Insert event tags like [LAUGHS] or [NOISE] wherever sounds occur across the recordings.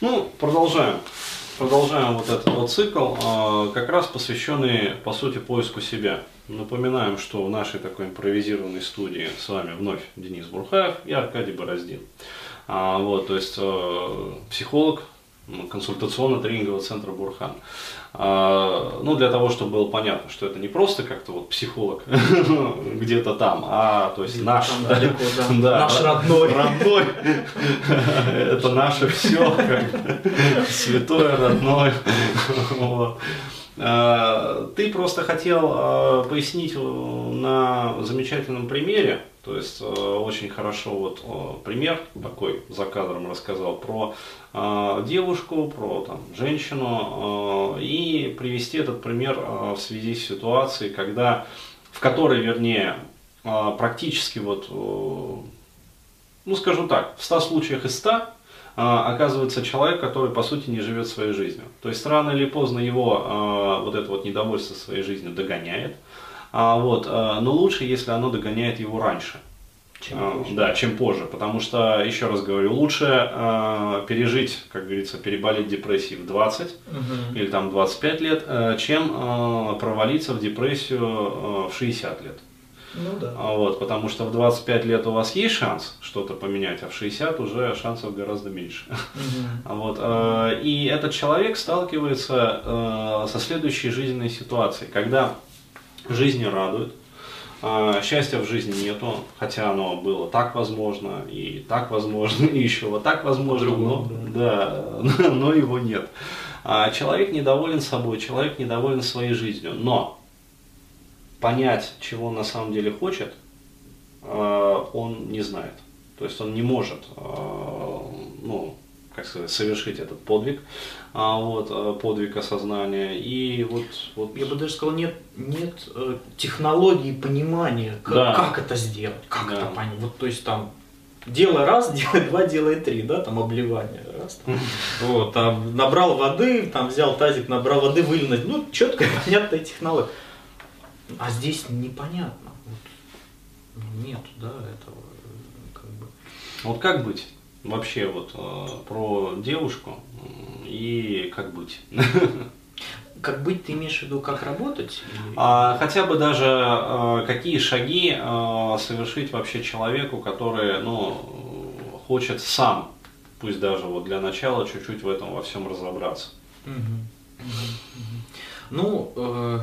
Ну, продолжаем. Продолжаем вот этот вот цикл, а, как раз посвященный, по сути, поиску себя. Напоминаем, что в нашей такой импровизированной студии с вами вновь Денис Бурхаев и Аркадий Бороздин. А, вот, то есть э, психолог консультационно-тренингового центра Бурхан. А, ну, для того, чтобы было понятно, что это не просто как-то вот психолог [LAUGHS] где-то там, а то есть наш, далеко, да. [LAUGHS] наш родной. родной. [LAUGHS] Это наше все, святое родной. А, ты просто хотел а, пояснить на замечательном примере, то есть очень хорошо вот пример такой за кадром рассказал про девушку, про там, женщину и привести этот пример в связи с ситуацией, когда, в которой, вернее, практически вот, ну скажу так, в 100 случаях из 100 а, оказывается человек, который по сути не живет своей жизнью. То есть рано или поздно его вот это вот недовольство своей жизнью догоняет. А, вот, но лучше, если оно догоняет его раньше. Чем позже. Да, чем позже, потому что, еще раз говорю, лучше э, пережить, как говорится, переболеть депрессией в 20 угу. или там 25 лет, э, чем э, провалиться в депрессию э, в 60 лет. Ну да. Вот, потому что в 25 лет у вас есть шанс что-то поменять, а в 60 уже шансов гораздо меньше. Угу. [LAUGHS] Вот, э, и этот человек сталкивается э, со следующей жизненной ситуацией, когда жизнь не радует, э, счастья в жизни нету, хотя оно было так возможно, и так возможно, [LAUGHS] и еще вот так возможно, но, да, [LAUGHS] но его нет. А человек недоволен собой, человек недоволен своей жизнью, но понять, чего он на самом деле хочет, э, он не знает. То есть он не может, ну, как сказать, совершить этот подвиг, а, вот, э, подвиг осознания. И вот, вот... Я бы даже сказал, нет, нет технологии понимания, как, да. как это сделать, как да. это понять. Вот, то есть там делай раз, [LAUGHS] делай два, делай три, да, там обливание, раз, там, [LAUGHS] вот, там набрал воды, там взял тазик, набрал воды, вылил, ну, четкая, [LAUGHS] понятная технология. А здесь непонятно. Вот, нет, да, этого как бы. Вот как быть? Вообще вот э, про девушку и как быть? [LAUGHS] Как быть, ты имеешь в виду, как работать? А, хотя бы даже э, какие шаги э, совершить вообще человеку, который ну, хочет сам, пусть даже вот для начала чуть-чуть в этом во всем разобраться. Угу. Угу. Ну, э,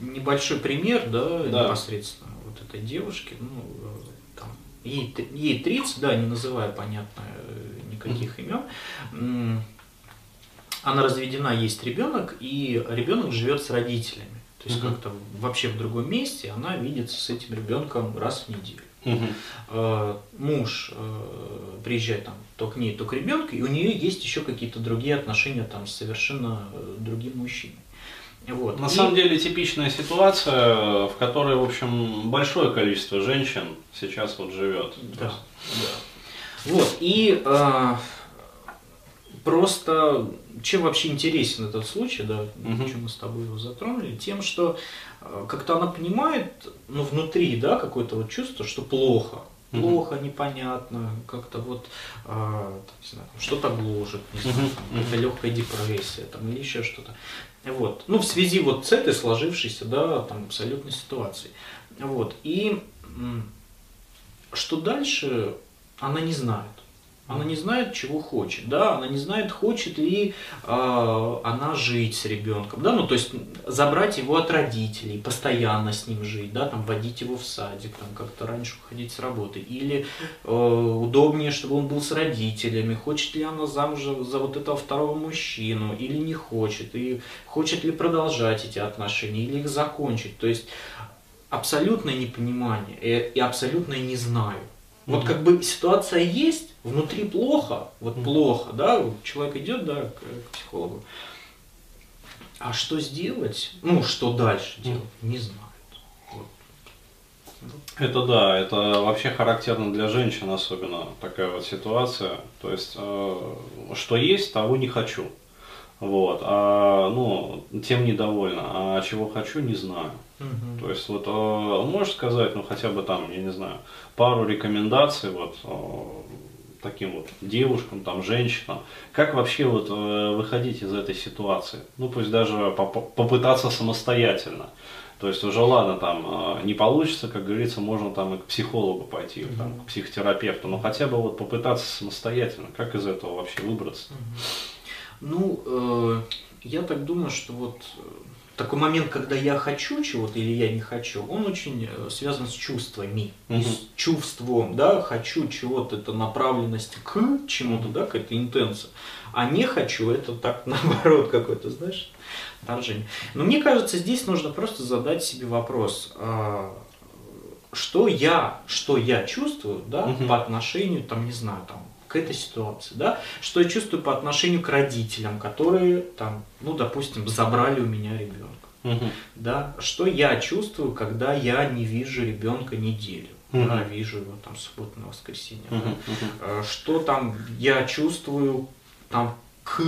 небольшой пример, да, да, непосредственно вот этой девушки, ну, там, ей, ей 30, да, не называя, понятно, э, никаких имен, она разведена, есть ребенок, и ребенок живет с родителями. То есть угу. как-то вообще в другом месте она видится с этим ребенком раз в неделю. Угу. муж приезжает там то к ней, то к ребенку, и у нее есть еще какие-то другие отношения там с совершенно другим мужчиной. Вот. На и... самом деле типичная ситуация, в которой, в общем, большое количество женщин сейчас вот живет. Да, да. Вот, и э, просто чем вообще интересен этот случай, да, угу. почему мы с тобой его затронули, тем, что э, как-то она понимает, ну, внутри, да, какое-то вот чувство, что плохо, плохо, угу. непонятно, как-то вот э, что-то гложет, не знаю, там, какая-то легкая депрессия там, или еще что-то. Вот. Ну, в связи вот с этой сложившейся, да, там, абсолютной ситуацией. Вот. И что дальше, она не знает. Она не знает, чего хочет, да, она не знает, хочет ли э, она жить с ребенком, да, ну то есть забрать его от родителей, постоянно с ним жить, да, там водить его в садик, там как-то раньше уходить с работы, или э, удобнее, чтобы он был с родителями, хочет ли она замуж за вот этого второго мужчину, или не хочет, и хочет ли продолжать эти отношения, или их закончить, то есть абсолютное непонимание и, и абсолютное не знаю. Вот как бы ситуация есть, внутри плохо, вот плохо, да, человек идет, да, к, к психологу. А что сделать? Ну, что дальше делать? Не знают. Вот. Это да, это вообще характерно для женщин особенно такая вот ситуация. То есть, э, что есть, того не хочу. Вот, а, ну, тем недовольна, а чего хочу, не знаю. Угу. То есть, вот, э, можешь сказать, ну, хотя бы там, я не знаю, пару рекомендаций, вот, э, таким вот девушкам, там, женщинам, как вообще вот э, выходить из этой ситуации? Ну, пусть даже поп- попытаться самостоятельно. То есть уже ладно, там не получится, как говорится, можно там и к психологу пойти, mm-hmm. там, к психотерапевту, но хотя бы вот попытаться самостоятельно, как из этого вообще выбраться? Mm-hmm. Ну, э, я так думаю, что вот такой момент, когда я хочу чего-то или я не хочу, он очень э, связан с чувствами. Угу. с чувством, да, хочу чего-то, это направленность к чему-то, да, какая-то интенция. А не хочу, это так [LAUGHS] наоборот какой-то, знаешь, вторжение. Но мне кажется, здесь нужно просто задать себе вопрос, а, что я, что я чувствую, да, угу. по отношению, там, не знаю, там, к этой ситуации, да, что я чувствую по отношению к родителям, которые там, ну, допустим, забрали у меня ребенка, угу. да, что я чувствую, когда я не вижу ребенка неделю, угу. да, вижу его там субботу на воскресенье, угу. да, что там я чувствую там к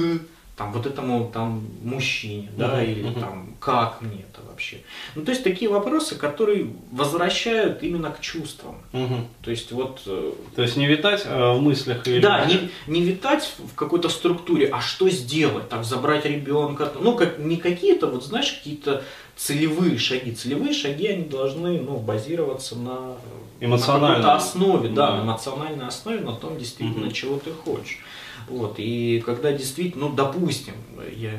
там вот этому там мужчине, да, uh-huh, или uh-huh. там как мне это вообще. Ну, то есть такие вопросы, которые возвращают именно к чувствам. Uh-huh. То есть вот. Э, то есть не витать э, в мыслях или. Да, не, не витать в какой-то структуре, а что сделать, там забрать ребенка, ну как не какие-то вот знаешь какие-то целевые шаги. Целевые шаги они должны ну базироваться на эмоциональной на основе, да, да, на эмоциональной основе, на том действительно, uh-huh. чего ты хочешь. Вот, и когда действительно, ну, допустим, я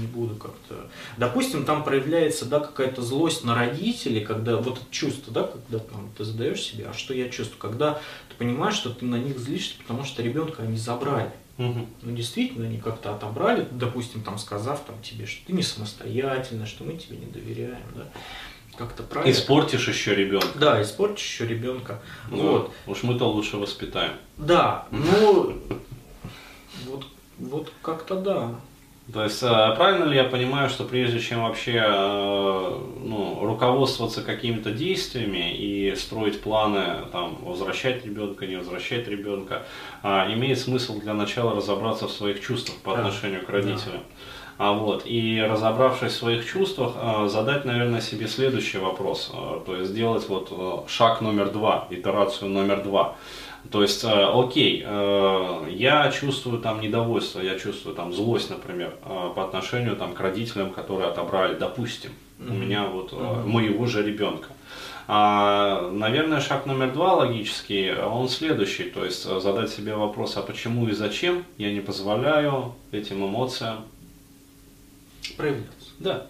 не буду как-то, допустим, там проявляется, да, какая-то злость на родителей, когда вот это чувство, да, когда там ты задаешь себе, а что я чувствую, когда ты понимаешь, что ты на них злишься, потому что ребенка они забрали. Угу. Ну, действительно, они как-то отобрали, допустим, там, сказав там, тебе, что ты не самостоятельно, что мы тебе не доверяем, да как-то правильно. Испортишь еще ребенка. Да, испортишь еще ребенка. Ну, вот. Уж мы-то лучше воспитаем. Да, ну вот, как-то да. То есть а, правильно ли я понимаю, что прежде чем вообще а, ну, руководствоваться какими-то действиями и строить планы, там, возвращать ребенка, не возвращать ребенка, а, имеет смысл для начала разобраться в своих чувствах по отношению к родителям. А вот, и разобравшись в своих чувствах, задать, наверное, себе следующий вопрос. То есть сделать вот шаг номер два, итерацию номер два. То есть, э, окей, э, я чувствую там недовольство, я чувствую там злость, например, э, по отношению там к родителям, которые отобрали, допустим, mm-hmm. у меня вот mm-hmm. моего же ребенка. А, наверное, шаг номер два логический, он следующий, то есть задать себе вопрос, а почему и зачем я не позволяю этим эмоциям проявляться. Да.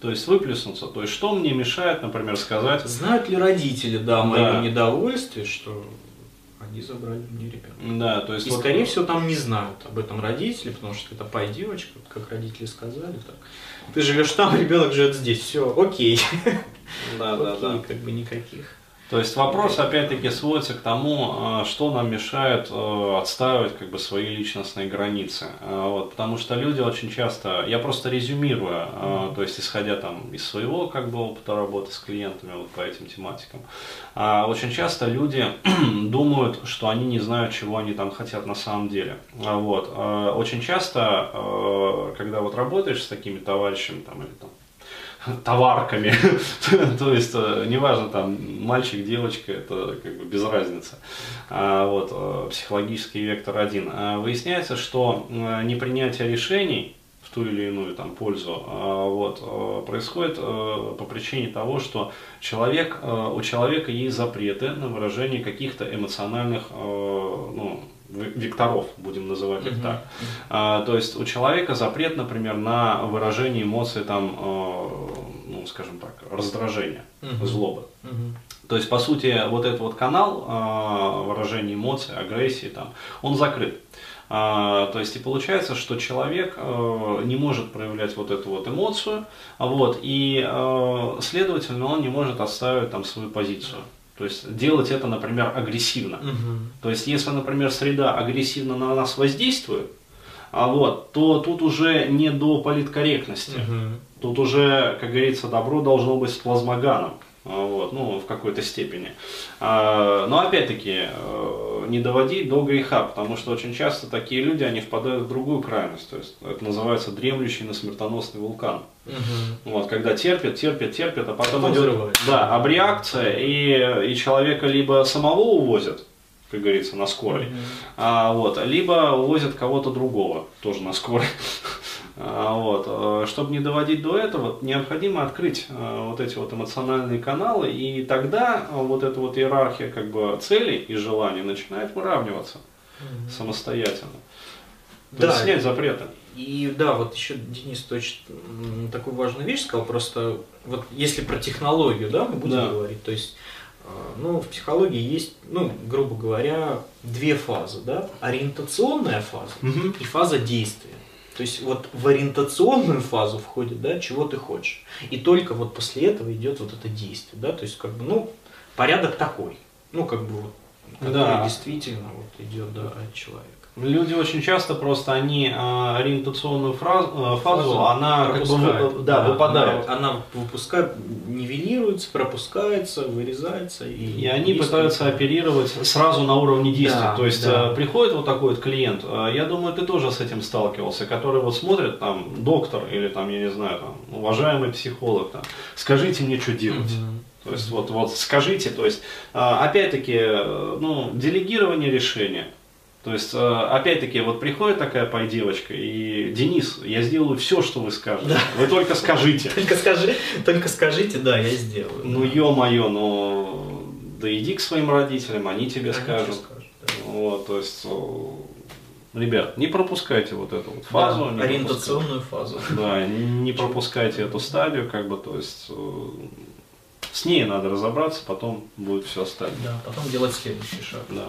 То есть выплеснуться. То есть что мне мешает, например, сказать... Знают ли родители, да, мое да. недовольствие, что они забрали мне ребенка. Да, то есть. И, вот... скорее всего, там не знают об этом родители, потому что это пай девочка, как родители сказали. Так. Ты живешь там, [LAUGHS] ребенок живет здесь, все, окей. Да, да, да. Как бы никаких. То есть вопрос опять-таки сводится к тому, а, что нам мешает а, отстаивать как бы свои личностные границы. А, вот, потому что люди очень часто, я просто резюмирую, mm-hmm. то есть исходя там из своего как бы опыта работы с клиентами вот по этим тематикам, очень часто люди [CLEARS THROAT] думают, что они не знают, чего они там хотят на самом деле. Вот. Очень часто, когда вот работаешь с такими товарищами там, или там, товарками. [LAUGHS] То есть, э, неважно, там, мальчик, девочка, это как бы без разницы. А, вот, э, психологический вектор один. А, выясняется, что э, непринятие решений в ту или иную там, пользу вот, происходит по причине того, что человек, у человека есть запреты на выражение каких-то эмоциональных ну, векторов, будем называть их uh-huh. так. А, то есть у человека запрет, например, на выражение эмоций, там, ну, скажем так, раздражения, uh-huh. злобы. Uh-huh. То есть, по сути, вот этот вот канал э, выражения эмоций, агрессии, там, он закрыт. А, то есть и получается, что человек э, не может проявлять вот эту вот эмоцию, вот, и э, следовательно он не может отставить там свою позицию. То есть делать это, например, агрессивно. Угу. То есть если, например, среда агрессивно на нас воздействует, а вот, то тут уже не до политкорректности. Угу. Тут уже, как говорится, добро должно быть с плазмоганом. А, вот, ну, в какой-то степени. А, но опять-таки, э, не доводить до греха, потому что очень часто такие люди, они впадают в другую крайность. То есть это называется дремлющий на смертоносный вулкан. Угу. Вот, когда терпят, терпят, терпят, а потом, потом идет да, обреакция, и, и человека либо самого увозят, как говорится, на скорой. Mm-hmm. А, вот, либо возят кого-то другого, тоже на скорой. [LAUGHS] А, вот. Э, чтобы не доводить до этого, необходимо открыть э, вот эти вот эмоциональные каналы, и тогда вот эта вот иерархия как бы целей и желаний начинает выравниваться mm-hmm. самостоятельно. То да, снять запреты. И да, вот еще Денис точно такую важную вещь сказал, просто вот если про технологию, да, мы будем да. говорить, то есть ну, в психологии есть, ну, грубо говоря, две фазы, да, ориентационная фаза угу. и фаза действия. То есть вот в ориентационную фазу входит, да, чего ты хочешь. И только вот после этого идет вот это действие, да, то есть как бы, ну, порядок такой, ну, как бы вот, который да. действительно вот идет, да, от человека. Люди очень часто просто они э, ориентационную фразу, э, фазу, она как бы да, да, выпадает. Она, она выпускает, нивелируется, пропускается, вырезается. И, и они пытаются оперировать сразу на уровне действия. Да, То есть да. э, приходит вот такой вот клиент, э, я думаю, ты тоже с этим сталкивался, который вот смотрит там доктор или там, я не знаю, там, уважаемый психолог, там, скажите мне, что делать. Угу. То есть вот, вот скажите, то есть э, опять-таки, э, ну, делегирование решения. То есть, э, опять-таки, вот приходит такая пой девочка, и Денис, я сделаю все, что вы скажете. Да. Вы только скажите. [LAUGHS] Только скажи, только скажите, да, я сделаю. Ну, ё-моё, ну, да иди к своим родителям, они тебе скажут. Вот, то есть, ребят, не пропускайте вот эту вот фазу. Да, ориентационную фазу. Да, не пропускайте эту стадию, как бы, то есть, с ней надо разобраться, потом будет все остальное. Да, потом делать следующий шаг. Да.